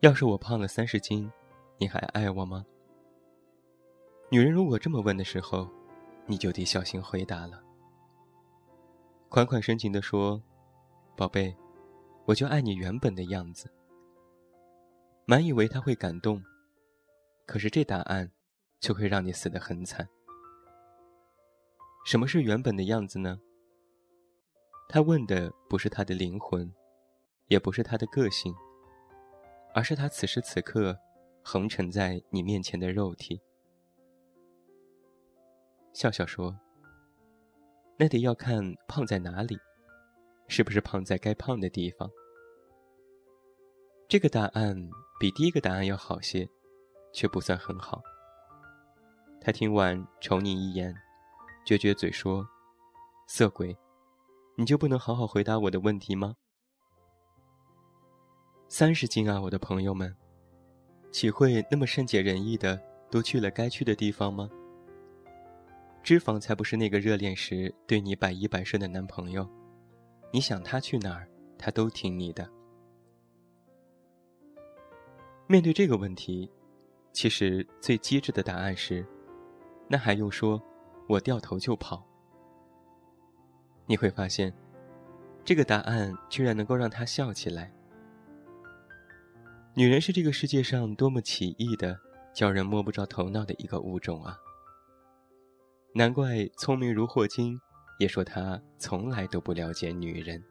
要是我胖了三十斤，你还爱我吗？女人如果这么问的时候，你就得小心回答了。款款深情地说：“宝贝，我就爱你原本的样子。”满以为他会感动，可是这答案就会让你死得很惨。什么是原本的样子呢？他问的不是他的灵魂，也不是他的个性。而是他此时此刻横陈在你面前的肉体。笑笑说：“那得要看胖在哪里，是不是胖在该胖的地方。”这个答案比第一个答案要好些，却不算很好。他听完瞅你一眼，撅撅嘴说：“色鬼，你就不能好好回答我的问题吗？”三十斤啊，我的朋友们，岂会那么善解人意的都去了该去的地方吗？脂肪才不是那个热恋时对你百依百顺的男朋友，你想他去哪儿，他都听你的。面对这个问题，其实最机智的答案是，那还用说，我掉头就跑。你会发现，这个答案居然能够让他笑起来。女人是这个世界上多么奇异的、叫人摸不着头脑的一个物种啊！难怪聪明如霍金也说他从来都不了解女人。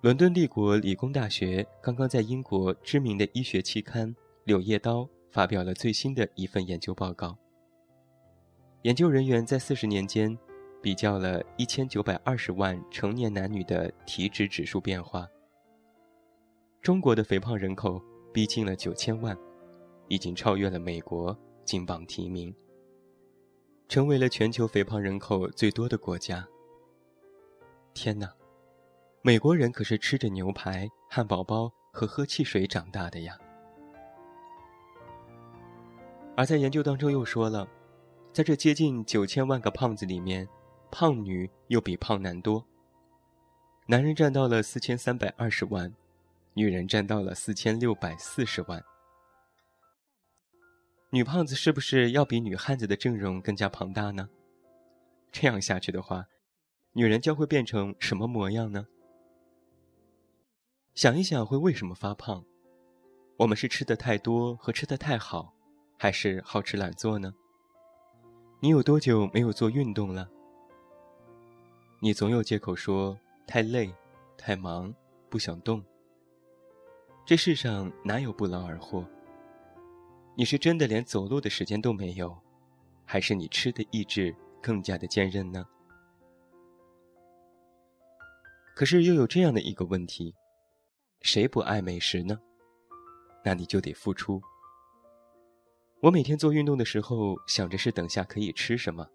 伦敦帝国理工大学刚刚在英国知名的医学期刊《柳叶刀》发表了最新的一份研究报告。研究人员在四十年间，比较了一千九百二十万成年男女的体脂指数变化。中国的肥胖人口逼近了九千万，已经超越了美国，金榜题名，成为了全球肥胖人口最多的国家。天哪，美国人可是吃着牛排、汉堡包和喝汽水长大的呀！而在研究当中又说了，在这接近九千万个胖子里面，胖女又比胖男多，男人占到了四千三百二十万。女人占到了四千六百四十万，女胖子是不是要比女汉子的阵容更加庞大呢？这样下去的话，女人将会变成什么模样呢？想一想，会为什么发胖？我们是吃的太多和吃的太好，还是好吃懒做呢？你有多久没有做运动了？你总有借口说太累、太忙、不想动。这世上哪有不劳而获？你是真的连走路的时间都没有，还是你吃的意志更加的坚韧呢？可是又有这样的一个问题：谁不爱美食呢？那你就得付出。我每天做运动的时候，想着是等下可以吃什么，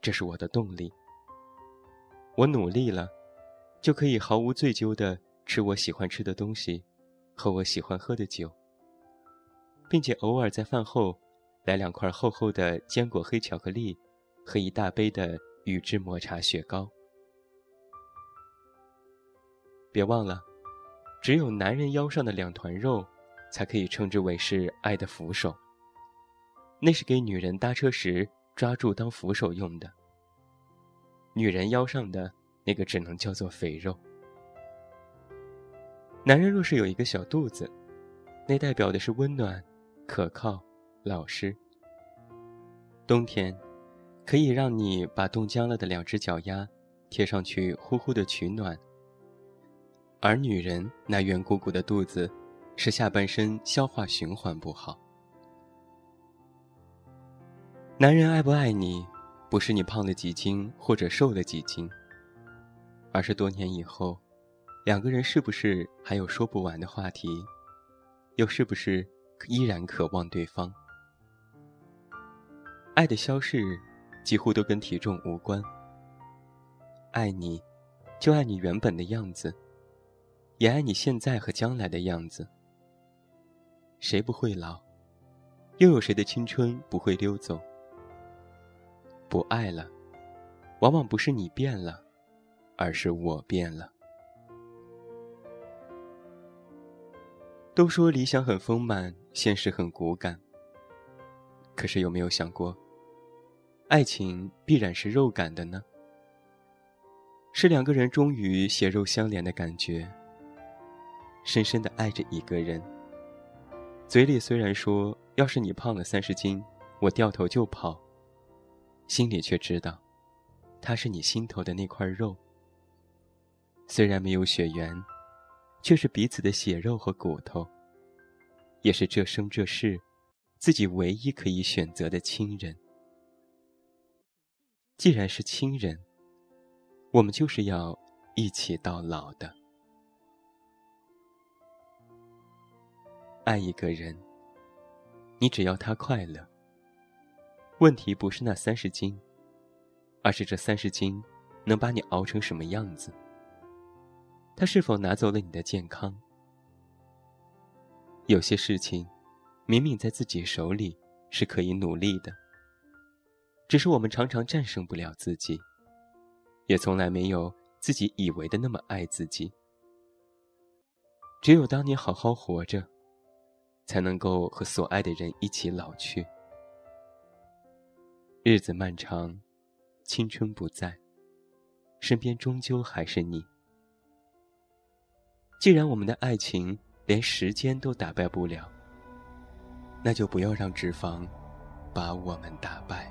这是我的动力。我努力了，就可以毫无罪疚的吃我喜欢吃的东西。喝我喜欢喝的酒，并且偶尔在饭后来两块厚厚的坚果黑巧克力和一大杯的宇治抹茶雪糕。别忘了，只有男人腰上的两团肉，才可以称之为是爱的扶手。那是给女人搭车时抓住当扶手用的。女人腰上的那个只能叫做肥肉。男人若是有一个小肚子，那代表的是温暖、可靠、老实。冬天，可以让你把冻僵了的两只脚丫贴上去，呼呼的取暖。而女人那圆鼓鼓的肚子，是下半身消化循环不好。男人爱不爱你，不是你胖了几斤或者瘦了几斤，而是多年以后。两个人是不是还有说不完的话题？又是不是依然渴望对方？爱的消逝，几乎都跟体重无关。爱你，就爱你原本的样子，也爱你现在和将来的样子。谁不会老？又有谁的青春不会溜走？不爱了，往往不是你变了，而是我变了。都说理想很丰满，现实很骨感。可是有没有想过，爱情必然是肉感的呢？是两个人终于血肉相连的感觉，深深的爱着一个人。嘴里虽然说要是你胖了三十斤，我掉头就跑，心里却知道，他是你心头的那块肉。虽然没有血缘。却是彼此的血肉和骨头，也是这生这世，自己唯一可以选择的亲人。既然是亲人，我们就是要一起到老的。爱一个人，你只要他快乐。问题不是那三十斤，而是这三十斤能把你熬成什么样子。他是否拿走了你的健康？有些事情，明明在自己手里是可以努力的，只是我们常常战胜不了自己，也从来没有自己以为的那么爱自己。只有当你好好活着，才能够和所爱的人一起老去。日子漫长，青春不在，身边终究还是你。既然我们的爱情连时间都打败不了，那就不要让脂肪把我们打败。